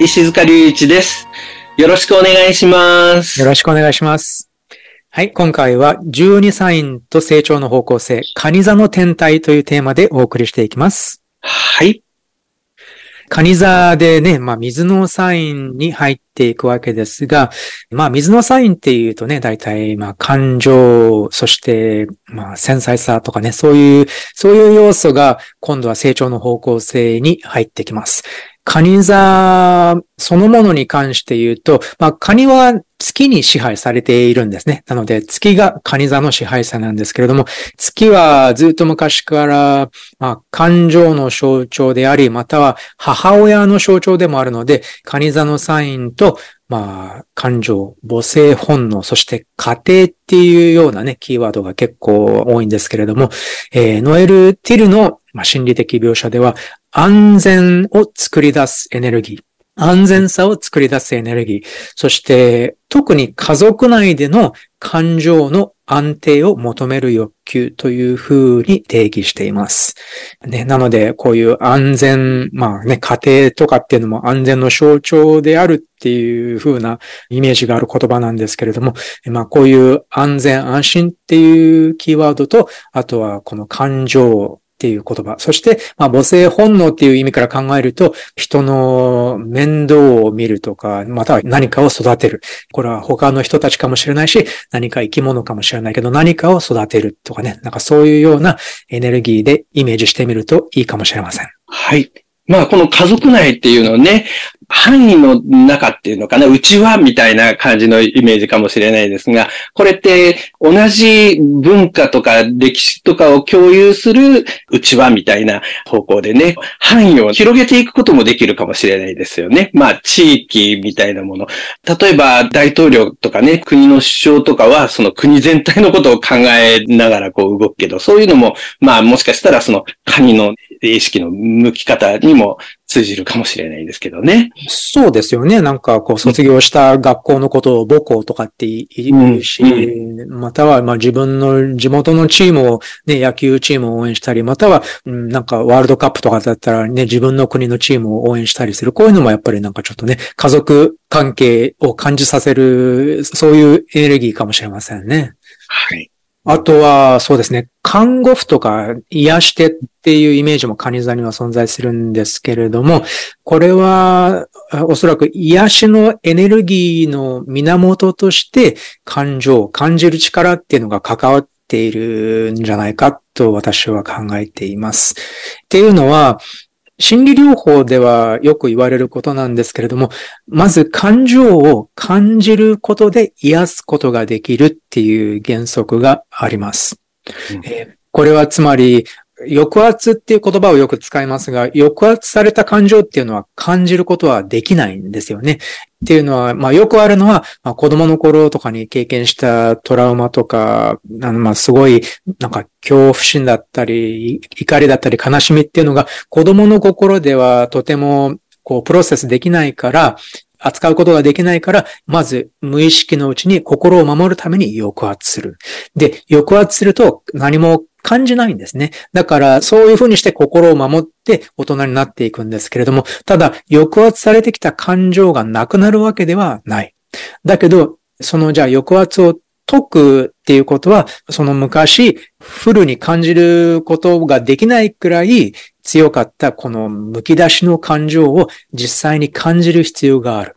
石塚隆一です。よろしくお願いします。よろしくお願いします。はい、今回は12サインと成長の方向性、カニ座の天体というテーマでお送りしていきます。はい。カニ座でね、まあ水のサインに入っていくわけですが、まあ水のサインっていうとね、大体まあ感情、そしてまあ繊細さとかね、そういう、そういう要素が今度は成長の方向性に入ってきます。カニ座そのものに関して言うと、まあ、カニは月に支配されているんですね。なので、月がカニ座の支配者なんですけれども、月はずっと昔から、まあ、感情の象徴であり、または母親の象徴でもあるので、カニ座のサインと、まあ、感情、母性本能、そして家庭っていうようなね、キーワードが結構多いんですけれども、えーノエル・ティルの、まあ、心理的描写では、安全を作り出すエネルギー。安全さを作り出すエネルギー。そして、特に家族内での感情の安定を求める欲求というふうに定義しています。ね、なので、こういう安全、まあね、家庭とかっていうのも安全の象徴であるっていうふうなイメージがある言葉なんですけれども、まあこういう安全安心っていうキーワードと、あとはこの感情っていう言葉。そして、まあ、母性本能っていう意味から考えると、人の面倒を見るとか、または何かを育てる。これは他の人たちかもしれないし、何か生き物かもしれないけど、何かを育てるとかね。なんかそういうようなエネルギーでイメージしてみるといいかもしれません。はい。まあ、この家族内っていうのはね、範囲の中っていうのかな、内輪みたいな感じのイメージかもしれないですが、これって同じ文化とか歴史とかを共有する内輪みたいな方向でね、範囲を広げていくこともできるかもしれないですよね。まあ、地域みたいなもの。例えば、大統領とかね、国の首相とかは、その国全体のことを考えながらこう動くけど、そういうのも、まあ、もしかしたらその、カニの意識の向き方にも通じるかもしれないですけどね。そうですよね。なんかこう卒業した学校のことを母校とかって言うし、またはまあ自分の地元のチームをね、野球チームを応援したり、または、うん、なんかワールドカップとかだったらね、自分の国のチームを応援したりする。こういうのもやっぱりなんかちょっとね、家族関係を感じさせる、そういうエネルギーかもしれませんね。はい。あとは、そうですね、看護婦とか癒してっていうイメージもカニ座には存在するんですけれども、これはおそらく癒しのエネルギーの源として感情、感じる力っていうのが関わっているんじゃないかと私は考えています。っていうのは、心理療法ではよく言われることなんですけれども、まず感情を感じることで癒すことができるっていう原則があります。うんえーこれはつまり、抑圧っていう言葉をよく使いますが、抑圧された感情っていうのは感じることはできないんですよね。っていうのは、まあよくあるのは、まあ、子供の頃とかに経験したトラウマとか、あのまあすごいなんか恐怖心だったり、怒りだったり悲しみっていうのが子供の心ではとてもこうプロセスできないから、扱うことができないから、まず無意識のうちに心を守るために抑圧する。で、抑圧すると何も感じないんですね。だから、そういうふうにして心を守って大人になっていくんですけれども、ただ、抑圧されてきた感情がなくなるわけではない。だけど、そのじゃあ抑圧を解くっていうことは、その昔、フルに感じることができないくらい強かったこの剥き出しの感情を実際に感じる必要がある。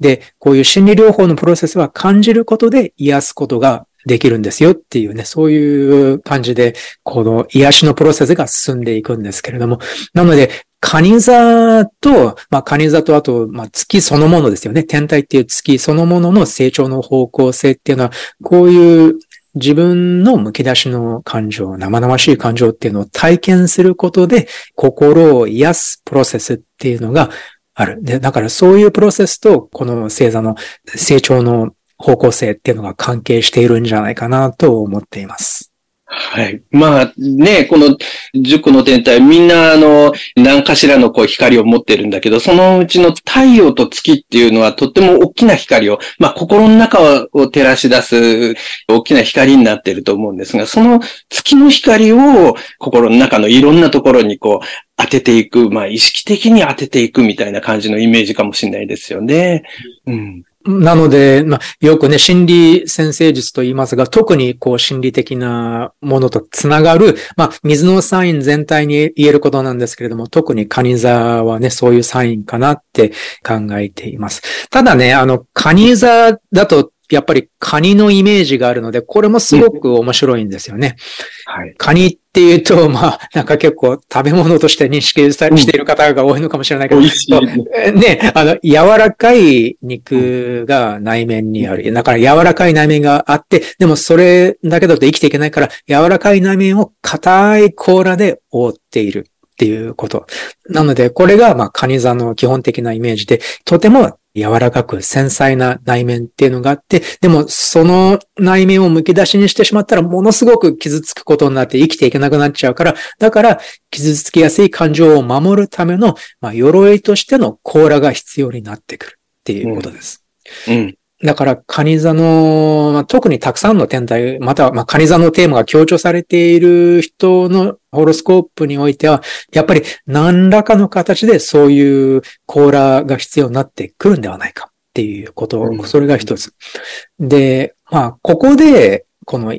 で、こういう心理療法のプロセスは感じることで癒すことができるんですよっていうね、そういう感じで、この癒しのプロセスが進んでいくんですけれども、なので、カニ座と、まあ、カニ座とあと、まあ、月そのものですよね。天体っていう月そのものの成長の方向性っていうのは、こういう自分の剥き出しの感情、生々しい感情っていうのを体験することで、心を癒すプロセスっていうのがある。で、だからそういうプロセスと、この星座の成長の方向性っていうのが関係しているんじゃないかなと思っています。はい。まあね、この10個の天体、みんなあの、何かしらのこう光を持ってるんだけど、そのうちの太陽と月っていうのはとっても大きな光を、まあ心の中を照らし出す大きな光になってると思うんですが、その月の光を心の中のいろんなところにこう当てていく、まあ意識的に当てていくみたいな感じのイメージかもしれないですよね。うん。なので、まあ、よくね、心理先生術と言いますが、特にこう心理的なものとつながる、まあ、水のサイン全体に言えることなんですけれども、特にカニ座はね、そういうサインかなって考えています。ただね、あの、カニ座だとやっぱりカニのイメージがあるので、これもすごく面白いんですよね。はい、カニっていうと、まあ、なんか結構食べ物として認識している方が多いのかもしれないけど、うん、ね、あの、柔らかい肉が内面にある。だから柔らかい内面があって、でもそれだけだと生きていけないから、柔らかい内面を硬い甲羅で覆っている。っていうこと。なので、これが、まあ、カニ座の基本的なイメージで、とても柔らかく繊細な内面っていうのがあって、でもその内面を剥き出しにしてしまったらものすごく傷つくことになって生きていけなくなっちゃうから、だから傷つきやすい感情を守るための、まあ、鎧としての甲羅が必要になってくるっていうことです。うん、うんだから、カニ座の、まあ、特にたくさんの天体、または、まあ、カニ座のテーマが強調されている人のホロスコープにおいては、やっぱり何らかの形でそういう甲羅が必要になってくるんではないかっていうこと、それが一つ。で、まあ、ここで、この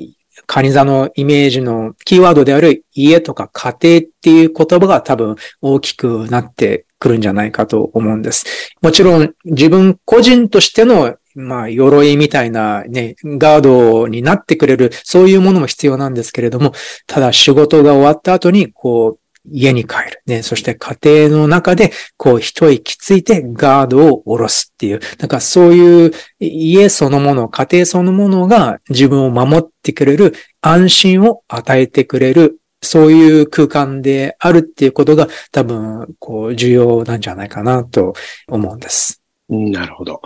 カニ座のイメージのキーワードである家とか家庭っていう言葉が多分大きくなってくるんじゃないかと思うんです。もちろん自分個人としてのまあ、鎧みたいなね、ガードになってくれる、そういうものも必要なんですけれども、ただ仕事が終わった後に、こう、家に帰る。ね、そして家庭の中で、こう、一息ついてガードを下ろすっていう。なんかそういう家そのもの、家庭そのものが自分を守ってくれる、安心を与えてくれる、そういう空間であるっていうことが多分、こう、重要なんじゃないかなと思うんです。なるほど。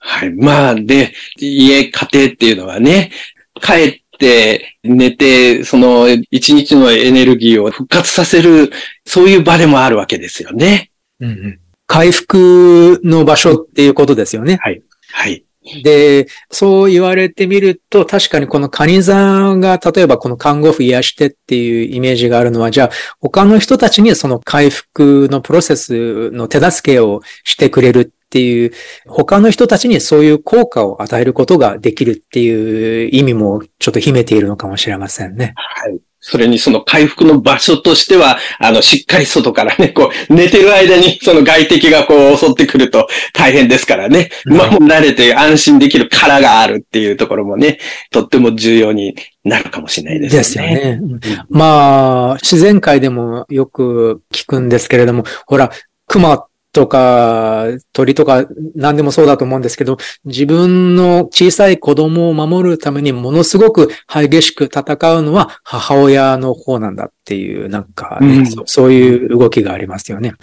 はい。まあ、で、家、家庭っていうのはね、帰って寝て、その一日のエネルギーを復活させる、そういう場でもあるわけですよね。うんうん、回復の場所っていうことですよね。はい。はい。で、そう言われてみると、確かにこのカニ座が、例えばこの看護婦癒してっていうイメージがあるのは、じゃあ他の人たちにその回復のプロセスの手助けをしてくれるっていう、他の人たちにそういう効果を与えることができるっていう意味もちょっと秘めているのかもしれませんね。はい。それにその回復の場所としては、あの、しっかり外からね、こう、寝てる間にその外敵がこう襲ってくると大変ですからね。まあ、慣れて安心できる殻があるっていうところもね、とっても重要になるかもしれないですね。ですよね。まあ、自然界でもよく聞くんですけれども、ほら、熊とか鳥とか何でもそうだと思うんですけど、自分の小さい子供を守るためにものすごく激しく戦うのは母親の方なんだっていう、なんか、ねうん。そ、そういう動きがありますよね。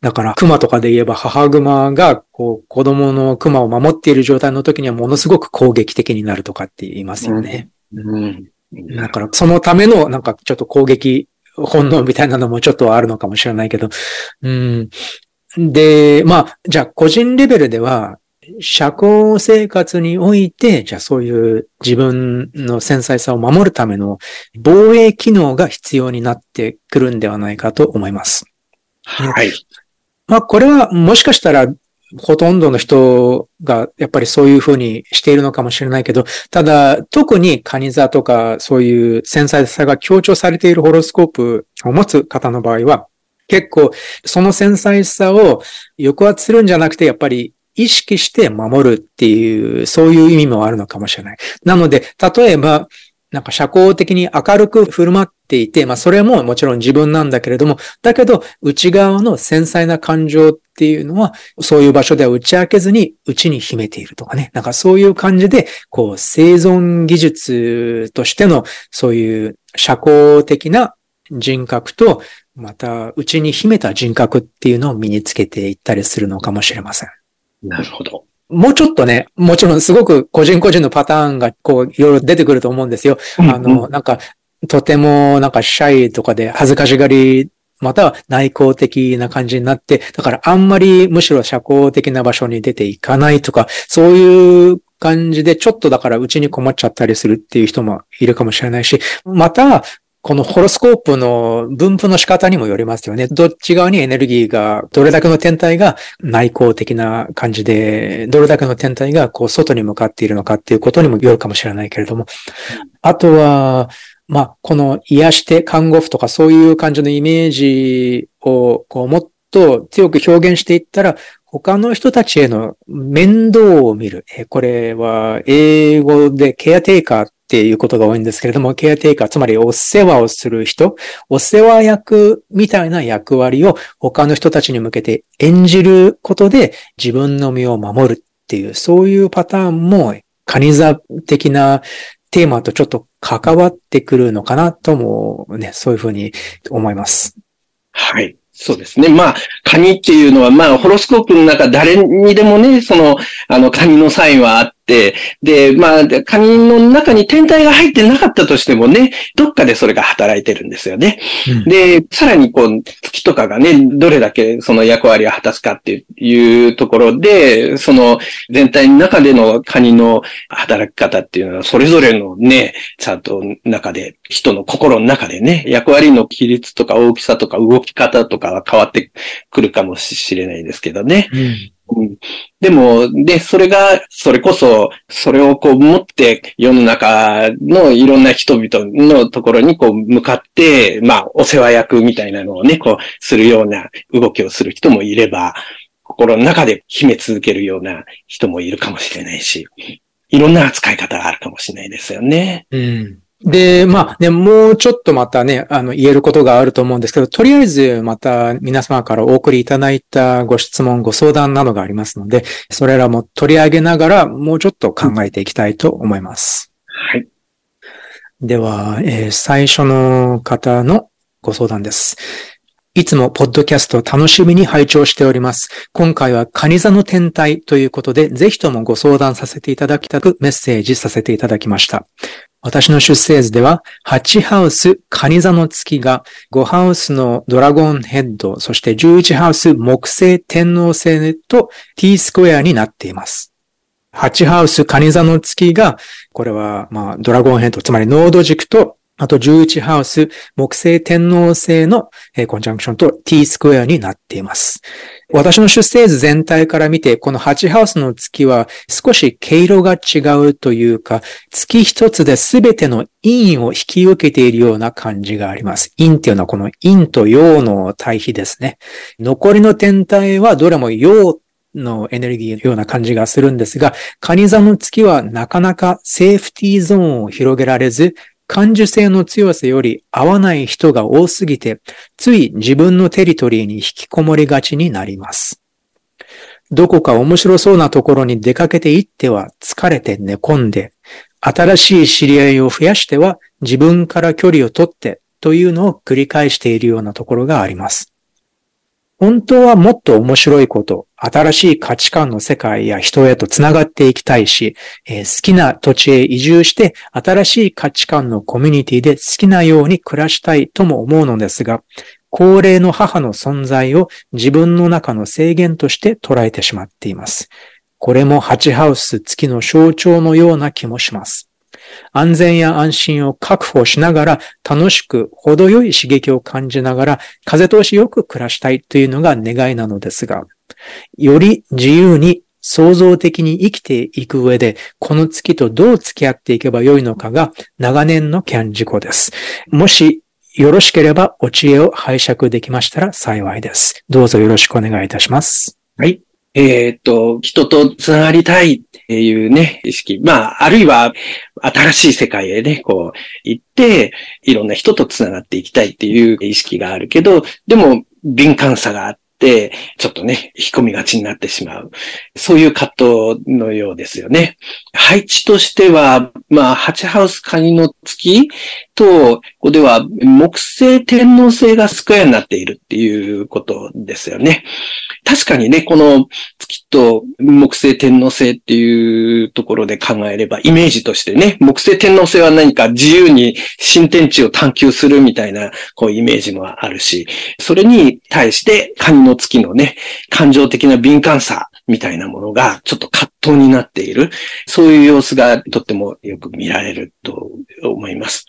だから、熊とかで言えば母熊がこう子供の熊を守っている状態の時にはものすごく攻撃的になるとかって言いますよね。うん、うん、だから、そのためのなんかちょっと攻撃本能みたいなのもちょっとあるのかもしれないけど、うん、で、まあ、じゃあ個人レベルでは、社交生活において、じゃあそういう自分の繊細さを守るための防衛機能が必要になってくるんではないかと思います。はい。まあこれはもしかしたらほとんどの人がやっぱりそういうふうにしているのかもしれないけど、ただ特にカニ座とかそういう繊細さが強調されているホロスコープを持つ方の場合は、結構、その繊細さを抑圧するんじゃなくて、やっぱり意識して守るっていう、そういう意味もあるのかもしれない。なので、例えば、なんか社交的に明るく振る舞っていて、まあそれももちろん自分なんだけれども、だけど内側の繊細な感情っていうのは、そういう場所では打ち明けずに内に秘めているとかね。なんかそういう感じで、こう生存技術としてのそういう社交的な人格とまた、うちに秘めた人格っていうのを身につけていったりするのかもしれません。なるほど。もうちょっとね、もちろんすごく個人個人のパターンがこういろいろ出てくると思うんですよ。うんあの、なんか、とてもなんかシャイとかで恥ずかしがり、または内向的な感じになって、だからあんまりむしろ社交的な場所に出ていかないとか、そういう感じでちょっとだからうちに困っちゃったりするっていう人もいるかもしれないし、また、このホロスコープの分布の仕方にもよりますよね。どっち側にエネルギーが、どれだけの天体が内向的な感じで、どれだけの天体がこう外に向かっているのかっていうことにもよるかもしれないけれども。あとは、まあ、この癒して看護婦とかそういう感じのイメージをこうもっと強く表現していったら、他の人たちへの面倒を見る。これは英語でケアテイカーっていうことが多いんですけれども、ケアテイカー、つまりお世話をする人、お世話役みたいな役割を他の人たちに向けて演じることで自分の身を守るっていう、そういうパターンも、カニ座的なテーマとちょっと関わってくるのかなともね、そういうふうに思います。はい。そうですね。まあ、カニっていうのは、まあ、ホロスコープの中誰にでもね、その、あの、カニのサインはあって、で、まあ、カニの中に天体が入ってなかったとしてもね、どっかでそれが働いてるんですよね。うんで、さらにこう、月とかがね、どれだけその役割を果たすかっていうところで、その全体の中でのカニの働き方っていうのは、それぞれのね、ちゃんと中で、人の心の中でね、役割の比率とか大きさとか動き方とかは変わってくるかもしれないですけどね。うんでも、で、それが、それこそ、それをこう持って世の中のいろんな人々のところにこう向かって、まあ、お世話役みたいなのをね、こう、するような動きをする人もいれば、心の中で秘め続けるような人もいるかもしれないし、いろんな扱い方があるかもしれないですよね。うんで、まあね、もうちょっとまたね、あの、言えることがあると思うんですけど、とりあえずまた皆様からお送りいただいたご質問、ご相談などがありますので、それらも取り上げながら、もうちょっと考えていきたいと思います。はい。では、えー最初の方のご相談です。いつもポッドキャスト楽しみに拝聴しております。今回はカニ座の天体ということで、ぜひともご相談させていただきたくメッセージさせていただきました。私の出生図では、8ハウス、カニ座の月が、5ハウスのドラゴンヘッド、そして11ハウス、木星、天王星と T スクエアになっています。8ハウス、カニ座の月が、これは、まあ、ドラゴンヘッド、つまりノード軸と、あと11ハウス、木星、天王星のえーコンジャンクションと T スクエアになっています。私の出生図全体から見て、この8ハウスの月は少し毛色が違うというか、月一つで全ての陰を引き受けているような感じがあります。陰っていうのはこの陰と陽の対比ですね。残りの天体はどれも陽のエネルギーのような感じがするんですが、カニ座の月はなかなかセーフティーゾーンを広げられず、感受性の強さより合わない人が多すぎて、つい自分のテリトリーに引きこもりがちになります。どこか面白そうなところに出かけて行っては疲れて寝込んで、新しい知り合いを増やしては自分から距離を取ってというのを繰り返しているようなところがあります。本当はもっと面白いこと、新しい価値観の世界や人へとつながっていきたいし、えー好きな土地へ移住して新しい価値観のコミュニティで好きなように暮らしたいとも思うのですが、高齢の母の存在を自分の中の制限として捉えてしまっています。これもハチハウス月の象徴のような気もします。安全や安心を確保しながら楽しく程よい刺激を感じながら風通しよく暮らしたいというのが願いなのですが、より自由に創造的に生きていく上で、この月とどう付き合っていけばよいのかが長年のキャン事項です。もしよろしければお知恵を拝借できましたら幸いです。どうぞよろしくお願いいたします。はい。えっと、人とつながりたいっていうね、意識。まあ、あるいは、新しい世界へね、こう、行って、いろんな人とつながっていきたいっていう意識があるけど、でも、敏感さがあって、ちょっとね、引っ込みがちになってしまう。そういう葛藤のようですよね。配置としては、まあ、ハチハウスカニの月と、ここでは木星天王星がスクエアになっているっていうことですよね。確かにね、この月と木星天王星っていうところで考えれば、イメージとしてね、木星天王星は何か自由に新天地を探求するみたいな、こうイメージもあるし、それに対してカニの月のね、感情的な敏感さみたいなものがちょっと葛藤になっている。そういう様子がとってもよく見られると思います。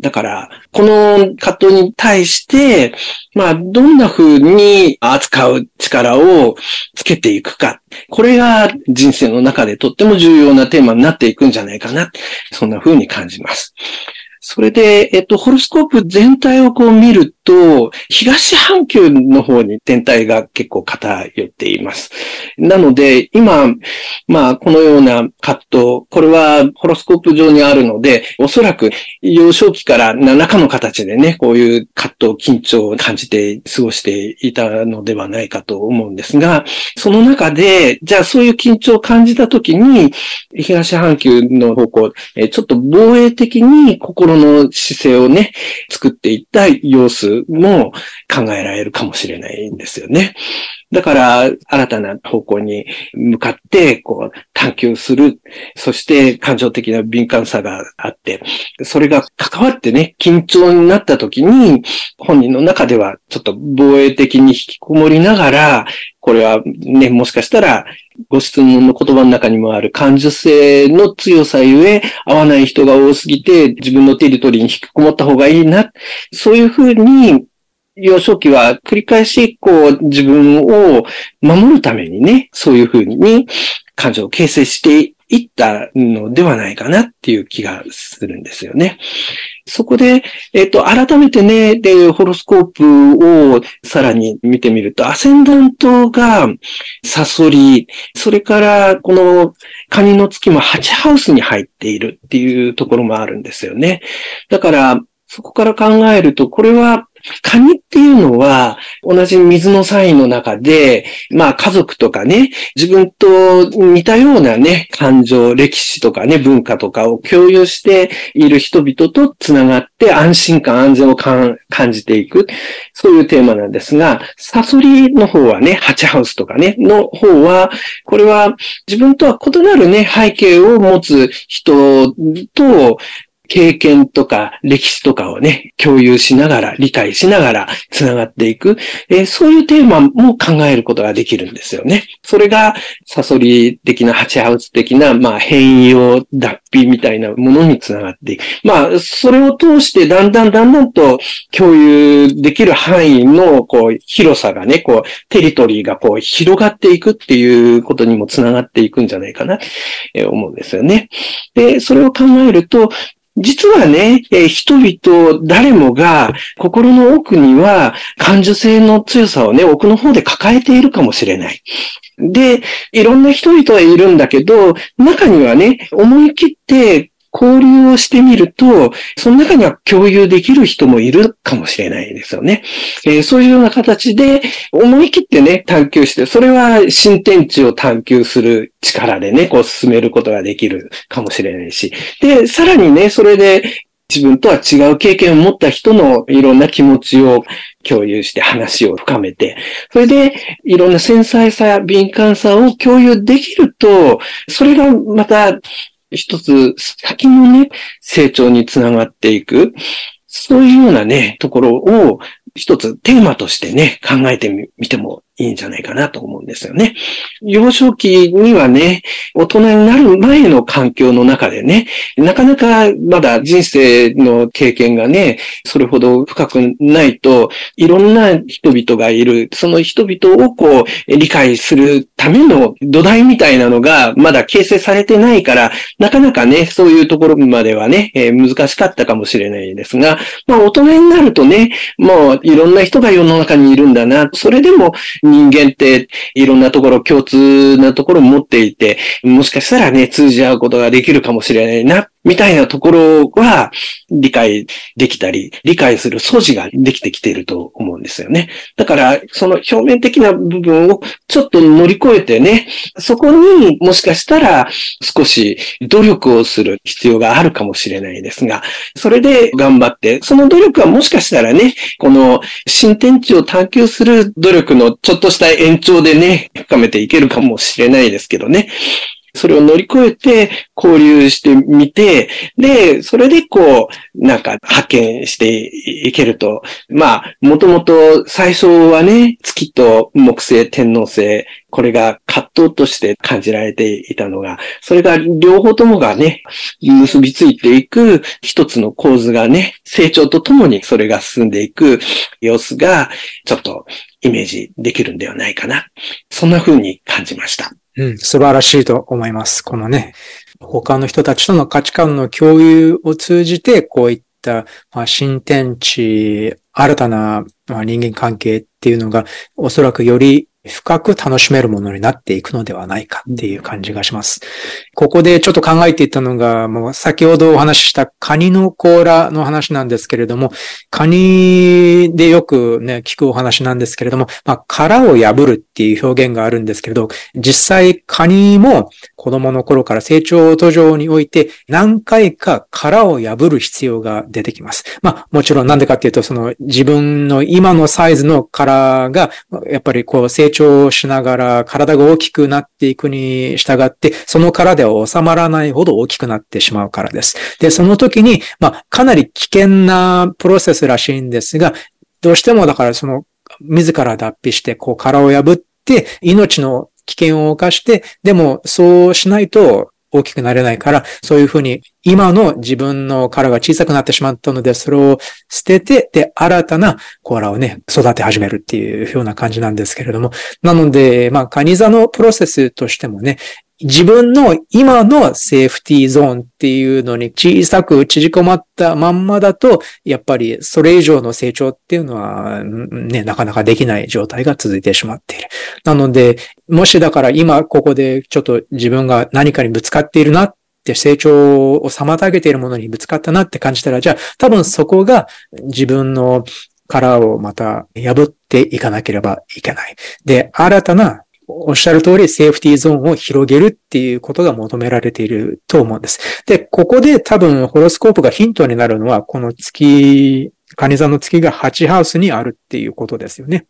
だから、この葛藤に対して、まあ、どんな風に扱う力をつけていくか。これが人生の中でとっても重要なテーマになっていくんじゃないかな。そんな風に感じます。それで、えっと、ホロスコープ全体をこう見ると、東半球の方に天体が結構偏っています。なので、今、まあ、このような葛藤、これはホロスコープ上にあるので、おそらく幼少期から何らかの形でね、こういう葛藤、緊張を感じて過ごしていたのではないかと思うんですが、その中で、じゃあそういう緊張を感じたときに、東半球の方向、ちょっと防衛的に心の姿勢をね、作っていった様子も考えられるかもしれないんですよね。だから、新たな方向に向かって、こう、探求する。そして、感情的な敏感さがあって、それが関わってね、緊張になった時に、本人の中ではちょっと防衛的に引きこもりながら、これはね、もしかしたら、ご質問の言葉の中にもある感受性の強さゆえ、合わない人が多すぎて、自分のテリトリーに引きこもった方がいいな。そういうふうに幼少期は繰り返し、こう、自分を守るためにね、そういうふうに感情を形成していったのではないかなっていう気がするんですよね。そこで、えっ、と、改めてね、で、ホロスコープをさらに見てみると、アセンダントがサソリ、それからこのカニの月も8ハウスに入っているっていうところもあるんですよね。だから、そこから考えると、これはカニっていうのは、同じ水のサインの中で、まあ家族とかね、自分と似たようなね、感情、歴史とかね、文化とかを共有している人々と繋がって安心感、安全を感じていく。そういうテーマなんですが、サソリの方はね、ハチハウスとかね、の方は、これは自分とは異なるね、背景を持つ人と、経験とか歴史とかをね、共有しながら、理解しながら繋がっていく、えー、そういうテーマも考えることができるんですよね。それが、サソリ的な、ハチハウス的な、まあ、変容、脱皮みたいなものに繋がっていく。まあ、それを通してだんだんだんだんと共有できる範囲の、こう、広さがね、こう、テリトリーがこう、広がっていくっていうことにも繋がっていくんじゃないかな、えー、思うんですよね。で、それを考えると、実はね、えー、人々誰もが心の奥には感受性の強さをね、奥の方で抱えているかもしれない。で、いろんな人々はいるんだけど、中にはね、思い切って交流をしてみると、その中には共有できる人もいるかもしれないですよね。えー、そういうような形で思い切ってね、探求して、それは新天地を探求する力でね、こう進めることができるかもしれないし。で、さらにね、それで自分とは違う経験を持った人のいろんな気持ちを共有して話を深めて、それでいろんな繊細さや、敏感さを共有できると、それがまた一つ先のね、成長につながっていく、そういうようなね、ところを一つテーマとしてね、考えてみてもいいんじゃないかなと思うんですよね。幼少期にはね、大人になる前の環境の中でね、なかなかまだ人生の経験がね、それほど深くないと、いろんな人々がいる、その人々をこう、理解するための土台みたいなのがまだ形成されてないから、なかなかね、そういうところまではね、えー、難しかったかもしれないですが、まあ大人になるとね、もういろんな人が世の中にいるんだな、それでも人間っていろんなところ共通なところを持っていて、もしかしたらね、通じ合うことができるかもしれないな、みたいなところは理解できたり、理解する素地ができてきていると思うんですよね。だから、その表面的な部分をちょっと乗り越えてね、そこにもしかしたら少し努力をする必要があるかもしれないですが、それで頑張って、その努力はもしかしたらね、この新天地を探求する努力のちょっょっとした延長でね、深めていけるかもしれないですけどね。それを乗り越えて交流してみて、で、それでこう、なんか発見していけると、まあ、もともと最初はね、月と木星、天皇星、これが葛藤として感じられていたのが、それが両方ともがね、結びついていく一つの構図がね、成長とともにそれが進んでいく様子が、ちょっとイメージできるんではないかな。そんな風に感じました。うん、素晴らしいと思います。このね、他の人たちとの価値観の共有を通じて、こういった、まあ、新天地、新たな、まあ、人間関係っていうのが、おそらくより深く楽しめるものになっていくのではないかっていう感じがします。ここでちょっと考えていたのが、もう先ほどお話ししたカニの甲羅の話なんですけれども、カニでよくね、聞くお話なんですけれども、まあ、殻を破るっていう表現があるんですけれど、実際カニも子供の頃から成長途上において何回か殻を破る必要が出てきます。まあ、もちろんなんでかっていうと、その自分の今のサイズの殻が、やっぱりこう成長しながら体が大きくなっていくに従って、その殻では収まらないほど大きくなってしまうからです。で、その時に、まあ、かなり危険なプロセスらしいんですが、どうしてもだからその、自ら脱皮して、こう殻を破って、命の危険を冒して、でもそうしないと大きくなれないから、そういうふうに今の自分の殻が小さくなってしまったので、それを捨てて、で、新たなコアラをね、育て始めるっていうような感じなんですけれども。なので、まあ、カニ座のプロセスとしてもね、自分の今のセーフティーゾーンっていうのに小さく縮こまったまんまだと、やっぱりそれ以上の成長っていうのはね、なかなかできない状態が続いてしまっている。なので、もしだから今ここでちょっと自分が何かにぶつかっているなって成長を妨げているものにぶつかったなって感じたら、じゃあ多分そこが自分の殻をまた破っていかなければいけない。で、新たなおっしゃる通りセーフティーゾーンを広げるっていうことが求められていると思うんです。で、ここで多分ホロスコープがヒントになるのは、この月、カニ座の月が8ハウスにあるっていうことですよね。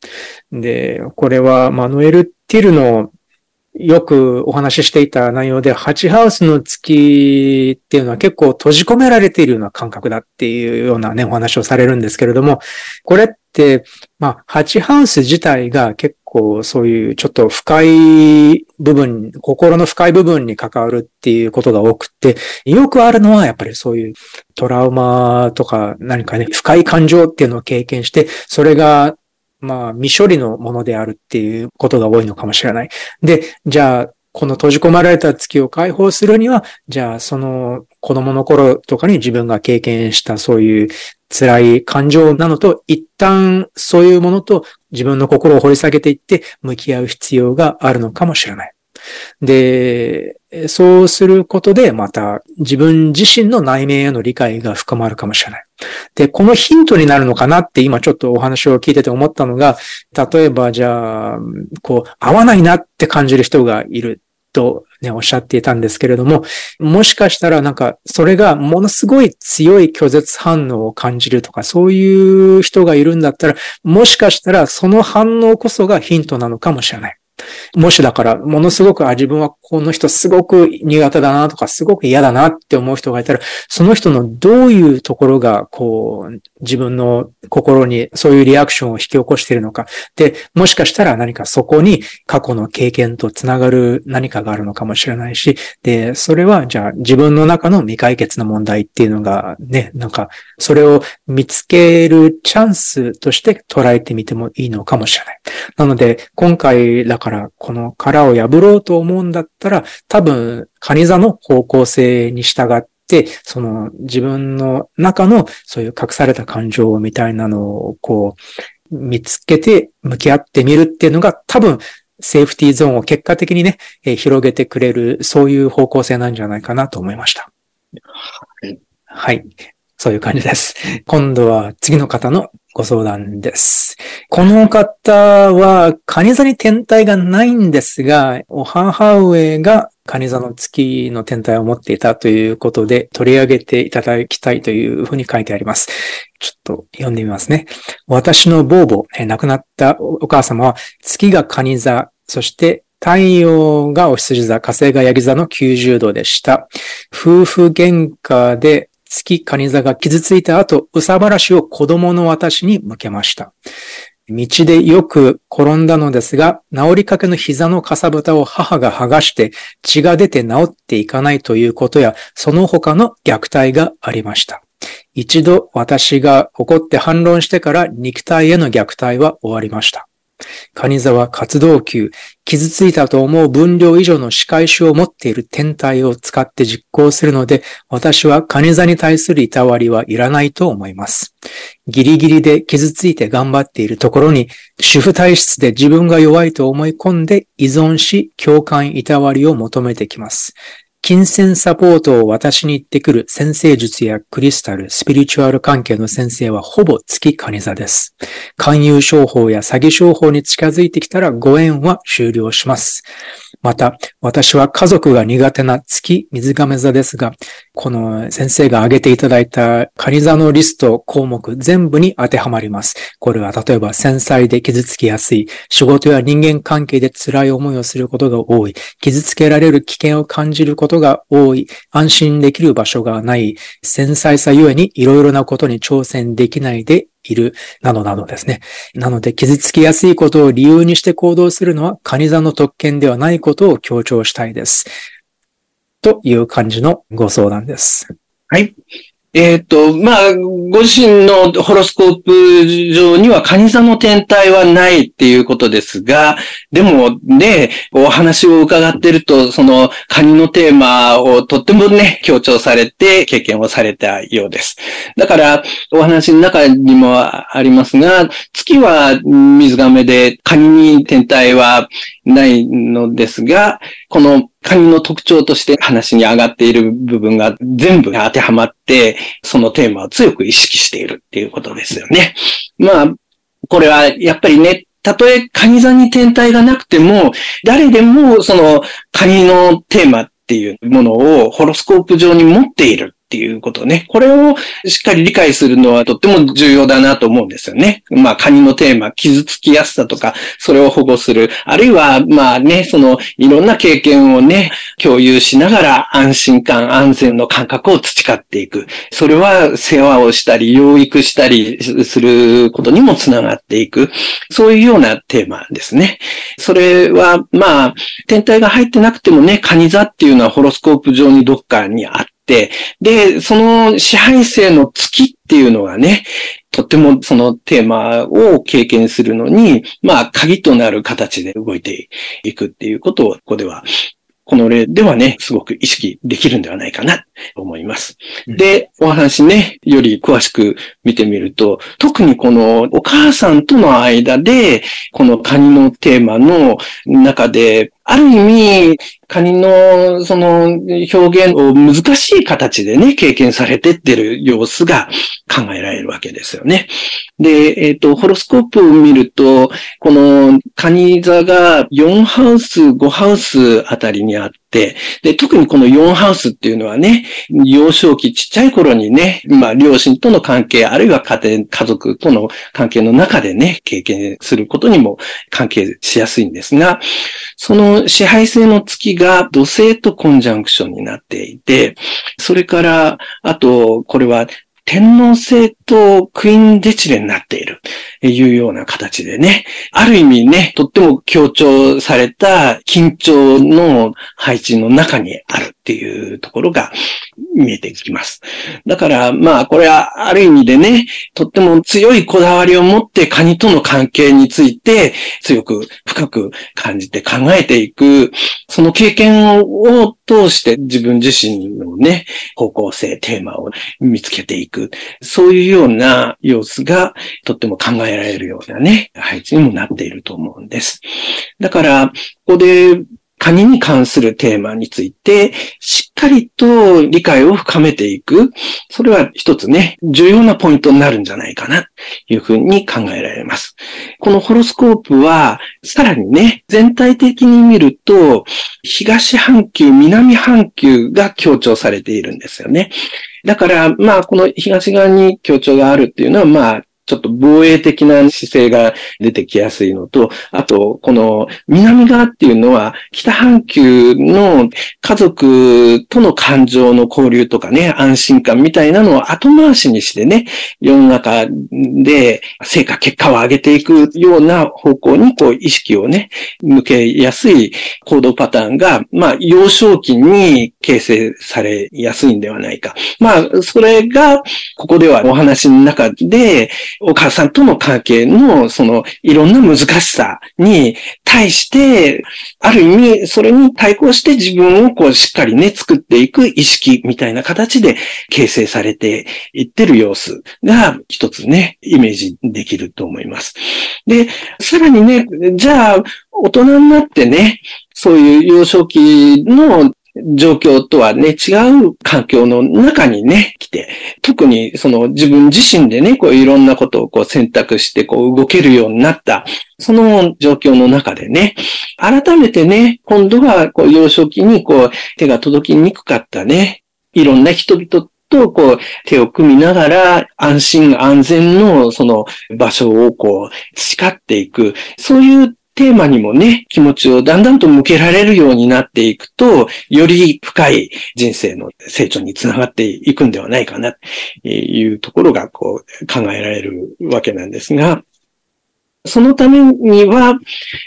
で、これはマヌエル・ティルのよくお話ししていた内容で、8ハウスの月っていうのは結構閉じ込められているような感覚だっていうようなね、お話をされるんですけれども、これって、まあ、8ハウス自体が結こうそういうちょっと深い部分、心の深い部分に関わるっていうことが多くて、よくあるのはやっぱりそういうトラウマとか何かね、深い感情っていうのを経験して、それがまあ、未処理のものであるっていうことが多いのかもしれない。で、じゃあ、この閉じ込まれた月を解放するには、じゃあ、その子供の頃とかに自分が経験したそういう辛い感情なのと、一旦そういうものと自分の心を掘り下げていって向き合う必要があるのかもしれない。で、そうすることでまた自分自身の内面への理解が深まるかもしれない。で、このヒントになるのかなって今ちょっとお話を聞いてて思ったのが、例えばじゃあ、こう、合わないなって感じる人がいるとね、おっしゃっていたんですけれども、もしかしたらなんか、それがものすごい強い拒絶反応を感じるとか、そういう人がいるんだったら、もしかしたらその反応こそがヒントなのかもしれない。もしだから、ものすごく、あ、自分はこの人すごく苦手だなとか、すごく嫌だなって思う人がいたら、その人のどういうところが、こう、自分の心にそういうリアクションを引き起こしているのか。で、もしかしたら何かそこに過去の経験とつながる何かがあるのかもしれないし、で、それは、じゃあ自分の中の未解決の問題っていうのがね、なんか、それを見つけるチャンスとして捉えてみてもいいのかもしれない。なので、今回、だから、この殻を破ろうと思うんだったら、多分、カニ座の方向性に従って、その自分の中のそういう隠された感情みたいなのをこう見つけて向き合ってみるっていうのが多分セーフティーゾーンを結果的にね、えー、広げてくれる、そういう方向性なんじゃないかなと思いました。はい。はい。そういう感じです。今度は次の方のご相談です。この方は、カニ座に天体がないんですが、お母上がカニ座の月の天体を持っていたということで取り上げていただきたいというふうに書いてあります。ちょっと読んでみますね。私の母母、亡くなったお母様は月がカニ座、そして太陽がお羊座、火星がヤギ座の90度でした。夫婦喧嘩で月カニ座が傷ついた後、うさばらしを子供の私に向けました。道でよく転んだのですが、治りかけの膝のかさぶたを母が剥がして血が出て治っていかないということや、その他の虐待がありました。一度私が怒って反論してから肉体への虐待は終わりました。カニ座は活動級、傷ついたと思う分量以上の仕返しを持っている天体を使って実行するので、私はカニ座に対するいたわりはいらないと思います。ギリギリで傷ついて頑張っているところに、主婦体質で自分が弱いと思い込んで依存し、共感いたわりを求めてきます。金銭サポートを私に言ってくる先生術やクリスタル、スピリチュアル関係の先生はほぼ月カニ座です。勧誘商法や詐欺商法に近づいてきたらご縁は終了します。また、私は家族が苦手な月水亀座ですが、この先生が挙げていただいたカニ座のリスト項目全部に当てはまります。これは例えば繊細で傷つきやすい、仕事や人間関係で辛い思いをすることが多い、傷つけられる危険を感じることことが多い、安心できる場所がない、繊細さゆえにいろいろなことに挑戦できないでいる、などなどですね。なので、傷つきやすいことを理由にして行動するのは、カニ座の特権ではないことを強調したいです。という感じのご相談です。はい。えっ、ー、と、まあ、ご自身のホロスコープ上にはカニ座の天体はないっていうことですが、でもね、お話を伺ってると、そのカニのテーマをとってもね、強調されて経験をされたようです。だから、お話の中にもありますが、月は水亀でカニに天体はないのですが、このカニの特徴として話に上がっている部分が全部当てはまって、そのテーマを強く意識しているっていうことですよね。まあ、これはやっぱりね、たとえカニ座に天体がなくても、誰でもそのカニのテーマっていうものをホロスコープ上に持っているっていうことね。これをしっかり理解するのはとっても重要だなと思うんですよね。まあ、カニのテーマ、傷つきやすさとか、それを保護する。あるいは、まあね、その、いろんな経験をね、共有しながら安心感、安全の感覚を培っていく。それは世話をしたり、養育したりすることにもつながっていく。そういうようなテーマですね。それは、まあ、天体が入ってなくてもね、カニ座っていうのはホロスコープ上にどっかにあって、で、その支配性の月っていうのがね、とってもそのテーマを経験するのに、まあ、鍵となる形で動いていくっていうことを、ここではこの例ではね、すごく意識できるんではないかなと思います。で、お話ね、より詳しく見てみると、特にこのお母さんとの間で、このカニのテーマの中で、ある意味、カニのその表現を難しい形でね、経験されてってる様子が考えられるわけですよね。で、えっ、ー、と、ホロスコープを見ると、このカニ座が4ハウス、5ハウスあたりにあって、で、特にこの4ハウスっていうのはね、幼少期ちっちゃい頃にね、まあ、両親との関係、あるいは家庭、家族との関係の中でね、経験することにも関係しやすいんですが、その支配性の月が土星とコンジャンクションになっていて、それから、あと、これは天皇制とクイーンデチレになっているというような形でね、ある意味ね、とっても強調された緊張の配置の中にある。っていうところが、見えてきます。だから、まあ、これはある意味でね、とっても強いこだわりを持ってカニとの関係について強く深く感じて考えていく、その経験を通して自分自身のね、方向性、テーマを見つけていく。そういうような様子がとっても考えられるようなね、配置にもなっていると思うんです。だから、ここでカニに関するテーマについて、しっかりと理解を深めていく。それは一つね、重要なポイントになるんじゃないかな、というふうに考えられます。このホロスコープは、さらにね、全体的に見ると、東半球、南半球が強調されているんですよね。だから、まあ、この東側に強調があるっていうのは、まあ、ちょっと防衛的な姿勢が出てきやすいのと、あと、この南側っていうのは、北半球の家族との感情の交流とかね、安心感みたいなのを後回しにしてね、世の中で成果、結果を上げていくような方向に、こう、意識をね、向けやすい行動パターンが、まあ、幼少期に形成されやすいんではないか。まあ、それが、ここではお話の中で、お母さんとの関係の、その、いろんな難しさに対して、ある意味、それに対抗して自分をこう、しっかりね、作っていく意識みたいな形で形成されていってる様子が、一つね、イメージできると思います。で、さらにね、じゃあ、大人になってね、そういう幼少期の状況とはね、違う環境の中にね、来て、特にその自分自身でね、こういろんなことをこう選択してこう動けるようになった、その状況の中でね、改めてね、今度はこう幼少期にこう手が届きにくかったね、いろんな人々と、こう、手を組みながら、安心安全の、その場所を、こう、培っていく。そういうテーマにもね、気持ちをだんだんと向けられるようになっていくと、より深い人生の成長につながっていくんではないかな、というところがこう考えられるわけなんですが、そのためには、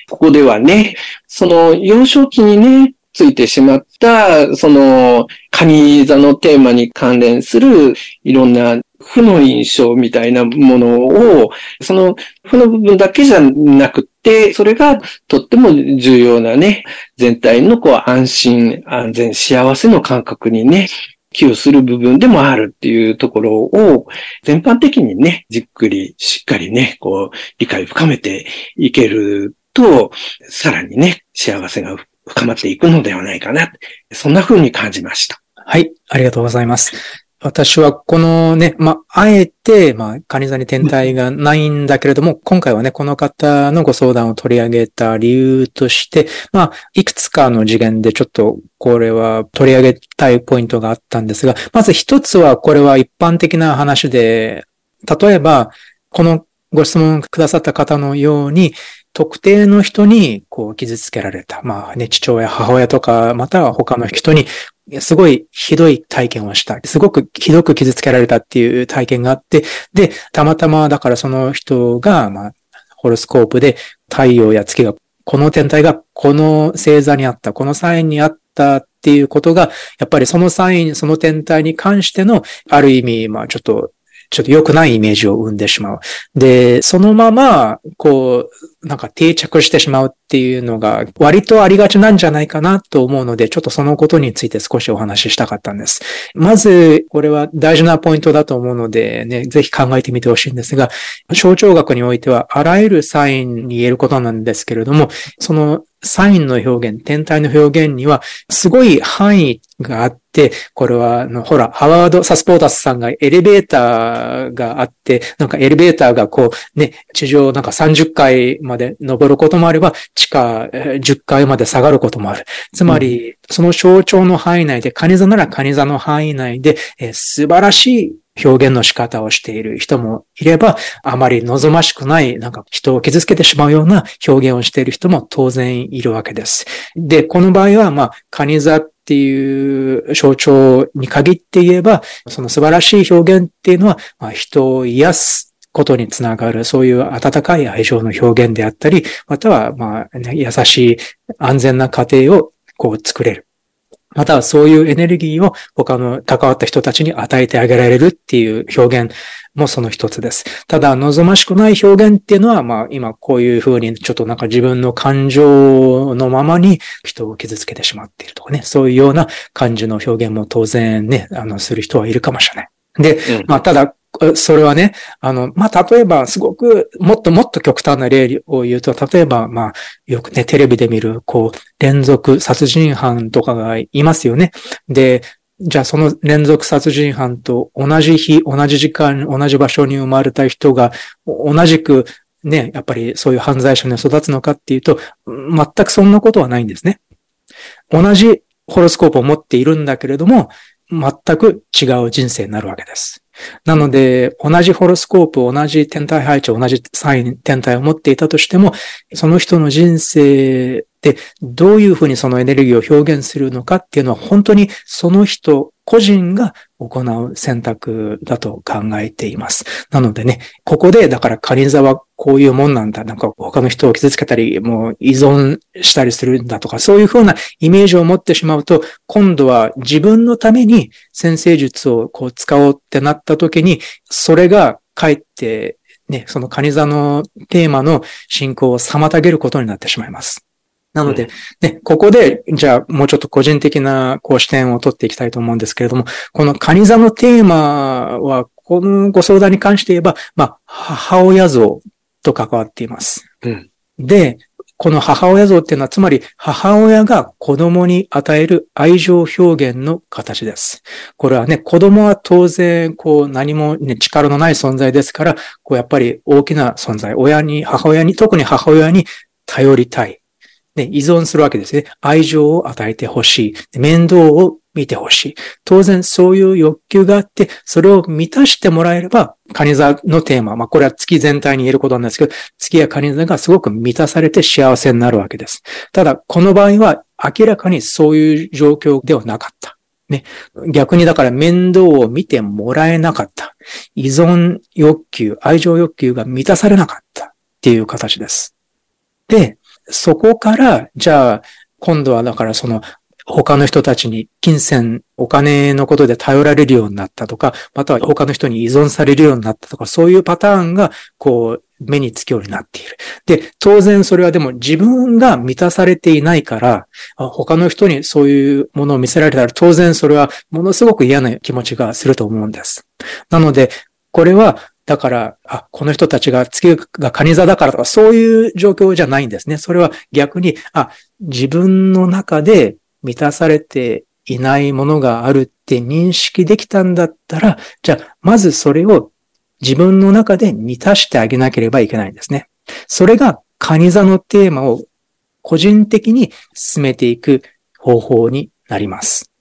ここではね、その幼少期にね、ついてしまった、その、カニ座のテーマに関連するいろんな負の印象みたいなものを、その負の部分だけじゃなくて、それがとっても重要なね、全体のこう安心、安全、幸せの感覚にね、寄与する部分でもあるっていうところを、全般的にね、じっくり、しっかりね、こう、理解深めていけると、さらにね、幸せが深まっていくのではないかな。そんな風に感じました。はい、ありがとうございます。私はこのね、まあ、あえて、まあ、カニ座に天体がないんだけれども、今回はね、この方のご相談を取り上げた理由として、まあ、いくつかの次元でちょっとこれは取り上げたいポイントがあったんですが、まず一つはこれは一般的な話で、例えば、このご質問くださった方のように、特定の人にこう傷つけられた。まあね、父親、母親とか、または他の人にすごいひどい体験をした。すごくひどく傷つけられたっていう体験があって、で、たまたまだからその人が、まあ、ホロスコープで太陽や月が、この天体がこの星座にあった、このサインにあったっていうことが、やっぱりそのサイン、その天体に関しての、ある意味、まあちょっとちょっと良くないイメージを生んでしまう。で、そのまま、こう、なんか定着してしまうっていうのが割とありがちなんじゃないかなと思うので、ちょっとそのことについて少しお話ししたかったんです。まず、これは大事なポイントだと思うので、ね、ぜひ考えてみてほしいんですが、象徴学においてはあらゆるサインに言えることなんですけれども、そのサインの表現、天体の表現には、すごい範囲があって、これは、あの、ほら、ハワード・サスポータスさんがエレベーターがあって、なんかエレベーターがこう、ね、地上なんか30階まで登ることもあれば、地下10階まで下がることもある。つまり、その象徴の範囲内で、カニ座ならカニ座の範囲内で、えー、素晴らしい表現の仕方をしている人もいれば、あまり望ましくない、なんか人を傷つけてしまうような表現をしている人も当然いるわけです。で、この場合は、まあ、カニ座っていう象徴に限って言えば、その素晴らしい表現っていうのは、まあ、人を癒すことにつながる、そういう温かい愛情の表現であったり、または、まあ、ね、優しい安全な家庭をこう作れる。またはそういうエネルギーを他の関わった人たちに与えてあげられるっていう表現もその一つです。ただ、望ましくない表現っていうのは、まあ今こういうふうにちょっとなんか自分の感情のままに人を傷つけてしまっているとかね、そういうような感じの表現も当然ね、あの、する人はいるかもしれない。で、まあただ、それはね、あの、まあ、例えば、すごく、もっともっと極端な例を言うと、例えば、まあ、よくね、テレビで見る、こう、連続殺人犯とかがいますよね。で、じゃあその連続殺人犯と同じ日、同じ時間、同じ場所に生まれた人が、同じくね、やっぱりそういう犯罪者に育つのかっていうと、全くそんなことはないんですね。同じホロスコープを持っているんだけれども、全く違う人生になるわけです。なので、同じホロスコープ、同じ天体配置、同じサイン、天体を持っていたとしても、その人の人生でどういうふうにそのエネルギーを表現するのかっていうのは本当にその人個人が行う選択だと考えています。なのでね、ここで、だからカニ座はこういうもんなんだ、なんか他の人を傷つけたり、もう依存したりするんだとか、そういうふうなイメージを持ってしまうと、今度は自分のために先生術をこう使おうってなった時に、それがかえってね、そのカニ座のテーマの進行を妨げることになってしまいます。なので、ね、ここで、じゃあもうちょっと個人的なこう視点を取っていきたいと思うんですけれども、このカニ座のテーマは、このご相談に関して言えば、まあ、母親像と関わっています。うん、で、この母親像っていうのは、つまり母親が子供に与える愛情表現の形です。これはね、子供は当然、こう何も、ね、力のない存在ですから、こうやっぱり大きな存在、親に、母親に、特に母親に頼りたい。ね、依存するわけですね。愛情を与えてほしい。面倒を見てほしい。当然そういう欲求があって、それを満たしてもらえれば、カニ座のテーマ、まあこれは月全体に言えることなんですけど、月やカニ座がすごく満たされて幸せになるわけです。ただ、この場合は明らかにそういう状況ではなかった。ね。逆にだから面倒を見てもらえなかった。依存欲求、愛情欲求が満たされなかったっていう形です。で、そこから、じゃあ、今度はだからその、他の人たちに金銭、お金のことで頼られるようになったとか、または他の人に依存されるようになったとか、そういうパターンが、こう、目につくようになっている。で、当然それはでも自分が満たされていないから、他の人にそういうものを見せられたら当然それはものすごく嫌な気持ちがすると思うんです。なので、これはだから、あ、この人たちが月がカニ座だからとか、そういう状況じゃないんですね。それは逆に、あ、自分の中で満たされていないものがあるって認識できたんだったら、じゃあ、まずそれを自分の中で満たしてあげなければいけないんですね。それがカニ座のテーマを個人的に進めていく方法になります。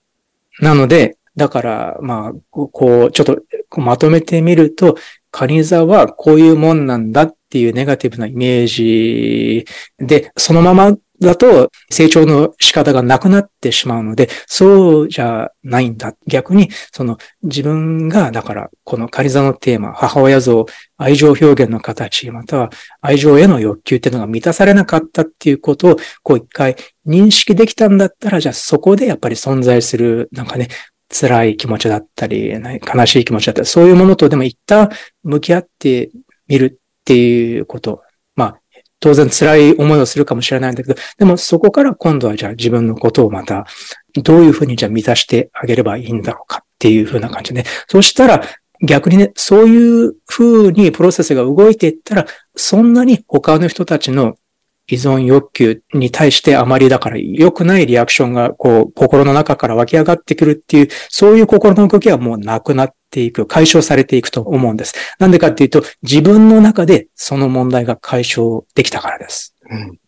なので、だから、まあ、こう、ちょっとまとめてみると、カニ座はこういうもんなんだっていうネガティブなイメージで、そのままだと成長の仕方がなくなってしまうので、そうじゃないんだ。逆に、その自分が、だからこのカニ座のテーマ、母親像、愛情表現の形、または愛情への欲求っていうのが満たされなかったっていうことを、こう一回認識できたんだったら、じゃあそこでやっぱり存在する、なんかね、辛い気持ちだったり、悲しい気持ちだったり、そういうものとでも一旦向き合ってみるっていうこと。まあ、当然辛い思いをするかもしれないんだけど、でもそこから今度はじゃあ自分のことをまた、どういうふうにじゃあ満たしてあげればいいんだろうかっていうふうな感じで、ね、そしたら逆にね、そういうふうにプロセスが動いていったら、そんなに他の人たちの依存欲求に対してあまりだから良くないリアクションがこう心の中から湧き上がってくるっていう、そういう心の動きはもうなくなっていく、解消されていくと思うんです。なんでかっていうと、自分の中でその問題が解消できたからです。うん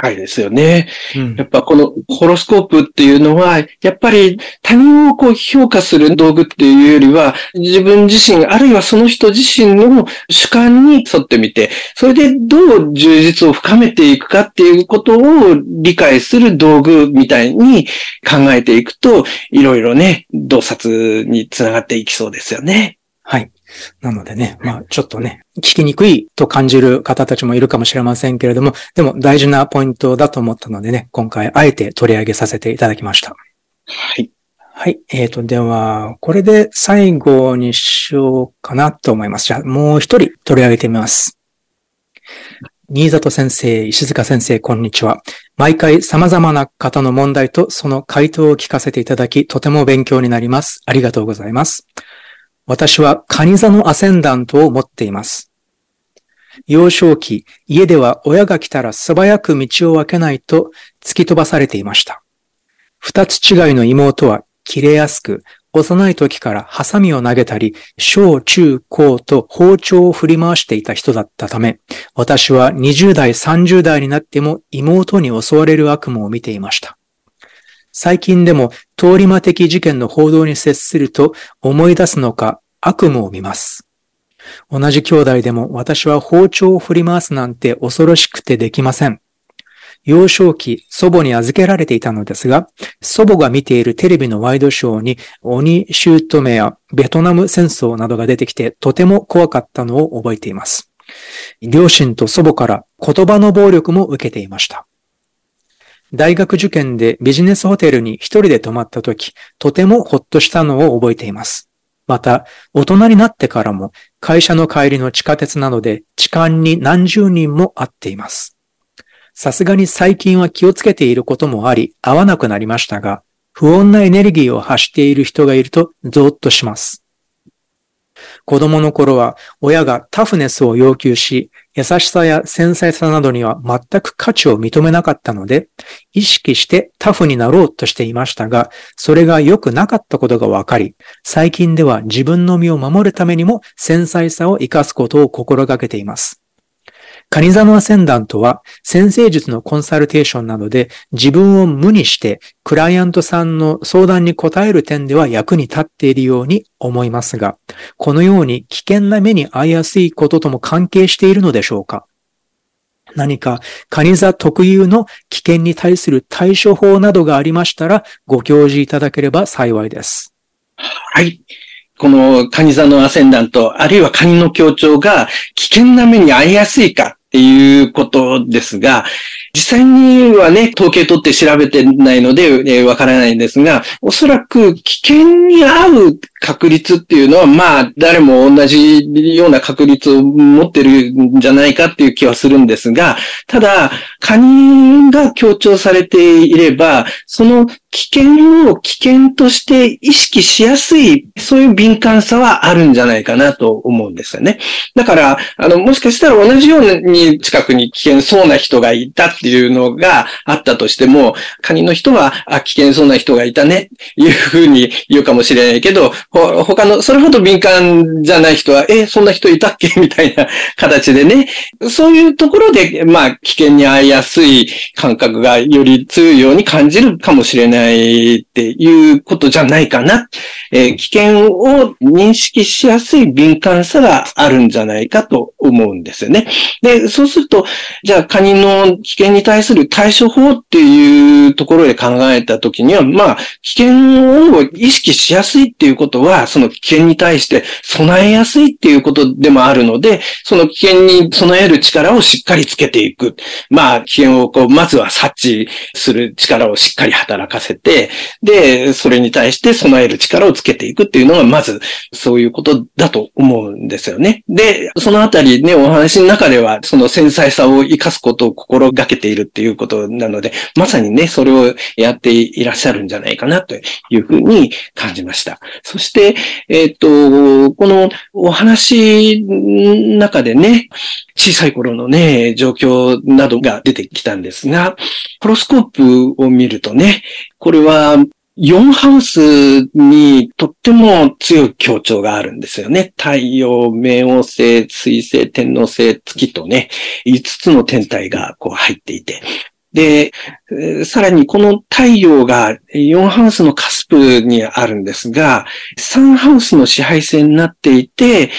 深いですよね。うん、やっぱこのホロスコープっていうのは、やっぱり他人をこう評価する道具っていうよりは、自分自身、あるいはその人自身の主観に沿ってみて、それでどう充実を深めていくかっていうことを理解する道具みたいに考えていくと、いろいろね、洞察につながっていきそうですよね。はい。なのでね、まあちょっとね、聞きにくいと感じる方たちもいるかもしれませんけれども、でも大事なポイントだと思ったのでね、今回あえて取り上げさせていただきました。はい。はい。えっ、ー、と、では、これで最後にしようかなと思います。じゃあ、もう一人取り上げてみます。新里先生、石塚先生、こんにちは。毎回様々な方の問題とその回答を聞かせていただき、とても勉強になります。ありがとうございます。私はカニ座のアセンダントを持っています。幼少期、家では親が来たら素早く道を分けないと突き飛ばされていました。二つ違いの妹は切れやすく、幼い時からハサミを投げたり、小中高と包丁を振り回していた人だったため、私は20代、30代になっても妹に襲われる悪夢を見ていました。最近でも通り魔的事件の報道に接すると思い出すのか悪夢を見ます。同じ兄弟でも私は包丁を振り回すなんて恐ろしくてできません。幼少期、祖母に預けられていたのですが、祖母が見ているテレビのワイドショーに、鬼姑やベトナム戦争などが出てきて、とても怖かったのを覚えています。両親と祖母から言葉の暴力も受けていました。大学受験でビジネスホテルに一人で泊まった時、とてもほっとしたのを覚えています。また、大人になってからも会社の帰りの地下鉄などで痴漢に何十人も会っています。さすがに最近は気をつけていることもあり、会わなくなりましたが、不穏なエネルギーを発している人がいるとゾーッとします。子供の頃は親がタフネスを要求し、優しさや繊細さなどには全く価値を認めなかったので、意識してタフになろうとしていましたが、それが良くなかったことがわかり、最近では自分の身を守るためにも繊細さを活かすことを心がけています。カニザノアセンダントは先生術のコンサルテーションなどで自分を無にしてクライアントさんの相談に応える点では役に立っているように思いますが、このように危険な目に遭いやすいこととも関係しているのでしょうか？何かカニ座特有の危険に対する対処法などがありましたらご教示いただければ幸いです。はい。このカニ座のアセンダント、あるいはカニの協調が危険な目に遭いやすいかっていうことですが、実際にはね、統計取って調べてないので、わ、からないんですが、おそらく危険に合う確率っていうのは、まあ、誰も同じような確率を持ってるんじゃないかっていう気はするんですが、ただ、カニが強調されていれば、その危険を危険として意識しやすい、そういう敏感さはあるんじゃないかなと思うんですよね。だから、あの、もしかしたら同じように近くに危険そうな人がいたっていうのがあったとしても、カニの人は、あ、危険そうな人がいたね、いうふうに言うかもしれないけど、他の、それほど敏感じゃない人は、え、そんな人いたっけ？みたいな形でね、そういうところで、まあ、危険に遭いやすい感覚がより強いように感じるかもしれないっていうことじゃないかな。えー、危険を認識しやすい敏感さがあるんじゃないかと思うんですよね。で、そうすると、じゃあ、カニの危険に対する対処法っていうところで考えたときには、まあ、危険を意識しやすいっていうことは、その危険に対して備えやすいっていうことでもあるので、その危険に備える力をしっかりつけていく。まあ、危険をこう、まずは察知する力をしっかり働かせて、で、それに対して備える力をつけていくっていうのが、まず、そういうことだと思うんですよね。で、そのあたりね、お話の中では、その繊細さを活かすことを心がけているっていうことなので、まさにね、それをやっていらっしゃるんじゃないかなというふうに感じました。そしして、えっ、ー、と、このお話の中でね、小さい頃のね、状況などが出てきたんですが、ホロスコープを見るとね、これは4ハウスにとっても強い強調があるんですよね。太陽、冥王星、水星、天王星、月とね、5つの天体がこう入っていて、で、さらにこの太陽が4ハウスのカスプにあるんですが、3ハウスの支配線になっていて、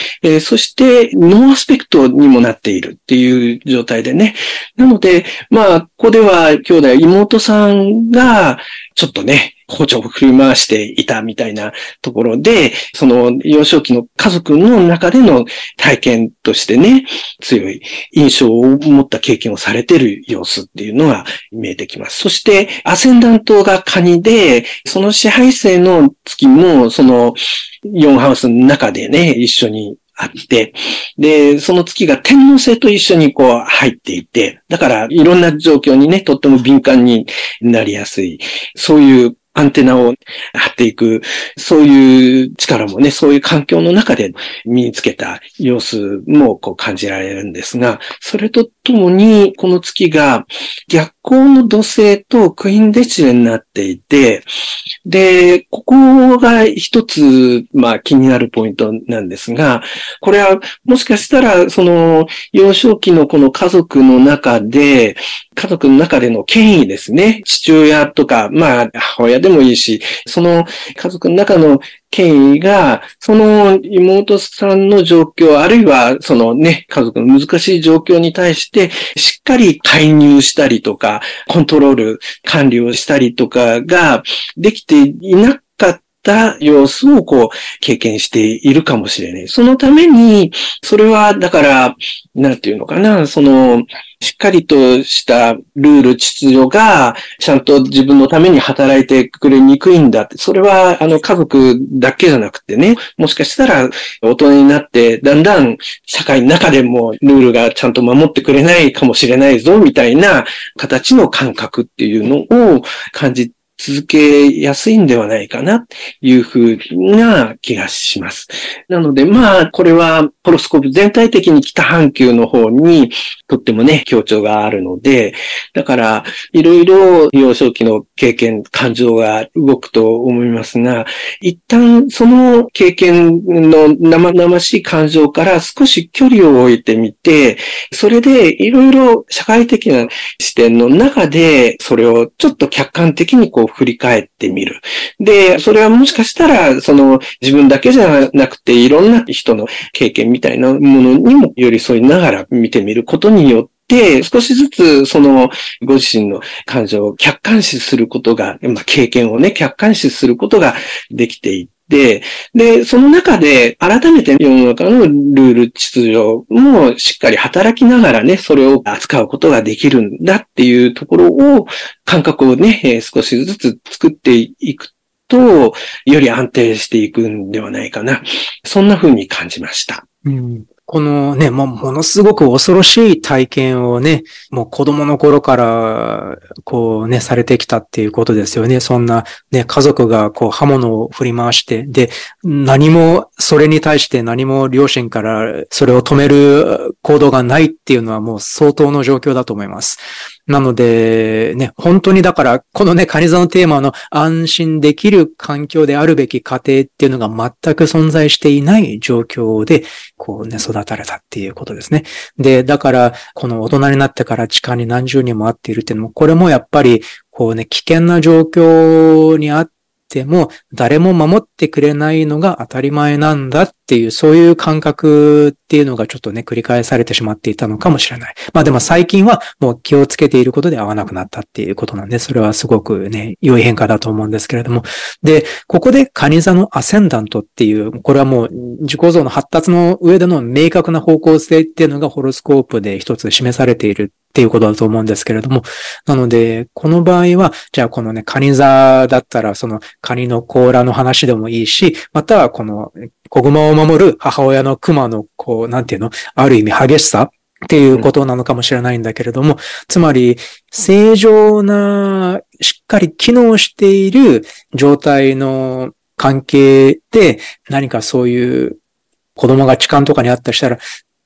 そしてノーアスペクトにもなっているっていう状態でね。なので、まあ、ここでは兄弟、妹さんがちょっとね、包丁を振り回していたみたいなところで、その幼少期の家族の中での体験としてね、強い印象を持った経験をされてる様子っていうのが見えてきます。そして、アセンダントがカニで、その支配星の月も、その、ヨンハウスの中でね、一緒にあって、で、その月が天皇星と一緒にこう入っていて、だからいろんな状況にね、とっても敏感になりやすい、そういうアンテナを張っていく、そういう力もね、そういう環境の中で身につけた様子もこう感じられるんですが、それとともに、この月が逆光の土星とクイーンデチレになっていて、で、ここが一つ、まあ気になるポイントなんですが、これはもしかしたら、その幼少期のこの家族の中で、家族の中での権威ですね。父親とか、まあ母親でもいいし、その家族の中の権威が、その妹さんの状況、あるいはそのね、家族の難しい状況に対して、しっかり介入したりとか、コントロール、管理をしたりとかができていなった様子をこう経験しているかもしれない。そのために、それはだから、なんていうのかな、その、しっかりとしたルール、秩序が、ちゃんと自分のために働いてくれにくいんだって。それは、あの、家族だけじゃなくてね、もしかしたら、大人になって、だんだん社会の中でもルールがちゃんと守ってくれないかもしれないぞ、みたいな形の感覚っていうのを感じ続けやすいんではないかな、というふうな気がします。なので、まあ、これは、ホロスコープ全体的に北半球の方に、とってもね、強調があるので、だから、いろいろ幼少期の経験、感情が動くと思いますが、一旦その経験の生々しい感情から少し距離を置いてみて、それでいろいろ社会的な視点の中で、それをちょっと客観的にこう振り返ってみる。で、それはもしかしたら、その自分だけじゃなくて、いろんな人の経験みたいなものにも寄り添いながら見てみることによって、少しずつそのご自身の感情を客観視することが、まあ、経験をね、客観視することができていて、で、その中で改めて世の中のルール秩序もしっかり働きながらね、それを扱うことができるんだっていうところを、感覚をね、少しずつ作っていくと、より安定していくんではないかな。そんな風に感じました。うん、このね、もうものすごく恐ろしい体験をね、もう子供の頃から、こうね、されてきたっていうことですよね。そんなね、家族がこう刃物を振り回して、で、何も、それに対して何も両親からそれを止める行動がないっていうのはもう相当の状況だと思います。なので、ね、本当にだから、このね、カニ座のテーマの安心できる環境であるべき家庭っていうのが全く存在していない状況で、こうね、育たれたっていうことですね。で、だから、この大人になってから地下に何十人も会っているっていうのも、これもやっぱり、こうね、危険な状況にあって、ても誰も守ってくれないのが当たり前なんだっていう、そういう感覚っていうのがちょっとね、繰り返されてしまっていたのかもしれない。まあでも最近はもう気をつけていることで合わなくなったっていうことなんで、それはすごくね、良い変化だと思うんですけれども。で、ここでカニ座のアセンダントっていう、これはもう自己像の発達の上での明確な方向性っていうのがホロスコープで一つ示されているっていうことだと思うんですけれども。なので、この場合は、じゃあこのね、カニ座だったら、そのカニの甲羅の話でもいいし、またはこの子熊を守る母親の熊の、こう、なんていうの、ある意味激しさっていうことなのかもしれないんだけれども、つまり、正常な、しっかり機能している状態の関係で、何かそういう子供が痴漢とかにあったりしたら、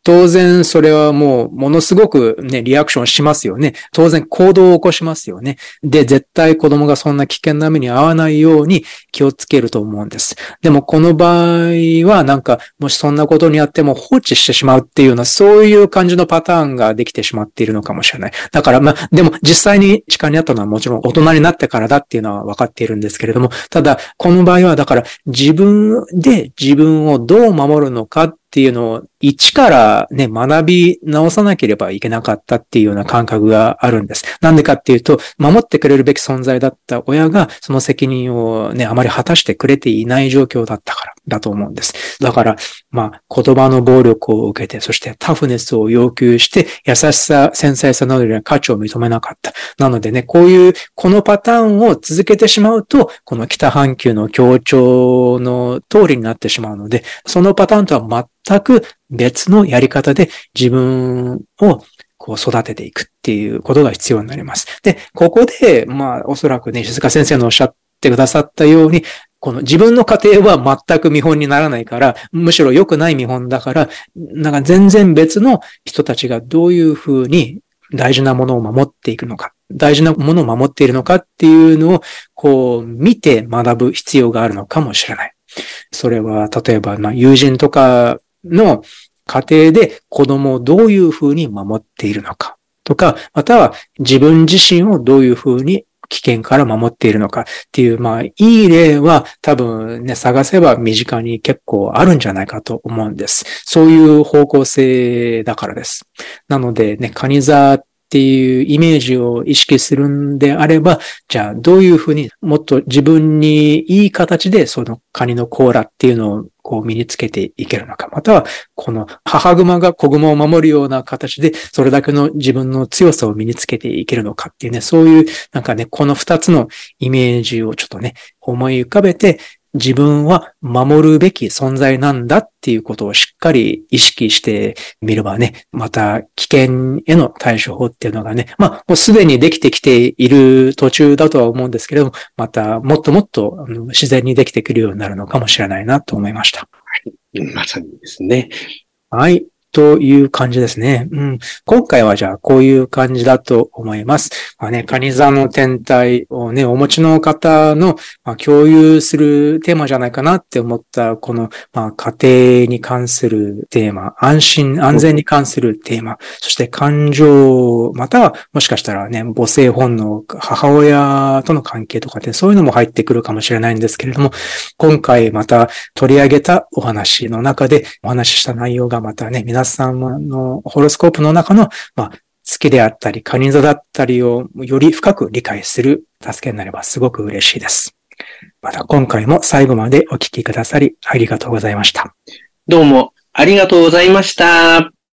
当然それはもうものすごくね、リアクションしますよね。当然行動を起こしますよね。で、絶対子供がそんな危険な目に遭わないように気をつけると思うんです。でもこの場合はなんか、もしそんなことにあっても放置してしまうっていうような、そういう感じのパターンができてしまっているのかもしれない。だからまあ、でも実際に痴漢にあったのはもちろん大人になってからだっていうのは分かっているんですけれども、ただ、この場合はだから自分で自分をどう守るのかっていうのを一からね、学び直さなければいけなかったっていうような感覚があるんです。なんでかっていうと、守ってくれるべき存在だった親が、その責任をね、あまり果たしてくれていない状況だったからだと思うんです。だから、まあ、言葉の暴力を受けて、そしてタフネスを要求して、優しさ、繊細さなどには価値を認めなかった。なのでね、こういう、このパターンを続けてしまうと、この北半球の協調の通りになってしまうので、そのパターンとは全く別のやり方で自分をこう育てていくっていうことが必要になります。で、ここで、まあ、おそらくね、静香先生のおっしゃってくださったように、この自分の家庭は全く見本にならないから、むしろ良くない見本だから、なんか全然別の人たちがどういうふうに大事なものを守っていくのか、大事なものを守っているのかっていうのを、こう、見て学ぶ必要があるのかもしれない。それは、例えば、まあ、友人とかの家庭で子供をどういうふうに守っているのかとか、または自分自身をどういうふうに危険から守っているのかっていう、まあ、いい例は多分ね、探せば身近に結構あるんじゃないかと思うんです。そういう方向性だからです。なのでね、カニ座っっていうイメージを意識するんであれば、じゃあどういうふうにもっと自分にいい形でそのカニの甲羅っていうのをこう身につけていけるのか、またはこの母熊が子熊を守るような形でそれだけの自分の強さを身につけていけるのかっていうね、そういうなんかね、この二つのイメージをちょっとね、思い浮かべて、自分は守るべき存在なんだっていうことをしっかり意識してみればね、また危険への対処法っていうのがね、まあもうすでにできてきている途中だとは思うんですけれども、またもっともっと自然にできてくるようになるのかもしれないなと思いました。はい、まさにですね。はい。という感じですね。うん。今回はじゃあこういう感じだと思います。まあね、カニ座の天体をね、お持ちの方の、まあ、共有するテーマじゃないかなって思った、この、まあ、家庭に関するテーマ、安心、安全に関するテーマ、そして感情、またはもしかしたらね、母性本能、母親との関係とかってそういうのも入ってくるかもしれないんですけれども、今回また取り上げたお話の中でお話しした内容がまたね、皆さんのホロスコープの中の、まあ、月であったり、カニ座だったりをより深く理解する助けになればすごく嬉しいです。また今回も最後までお聞きくださりありがとうございました。どうもありがとうございました。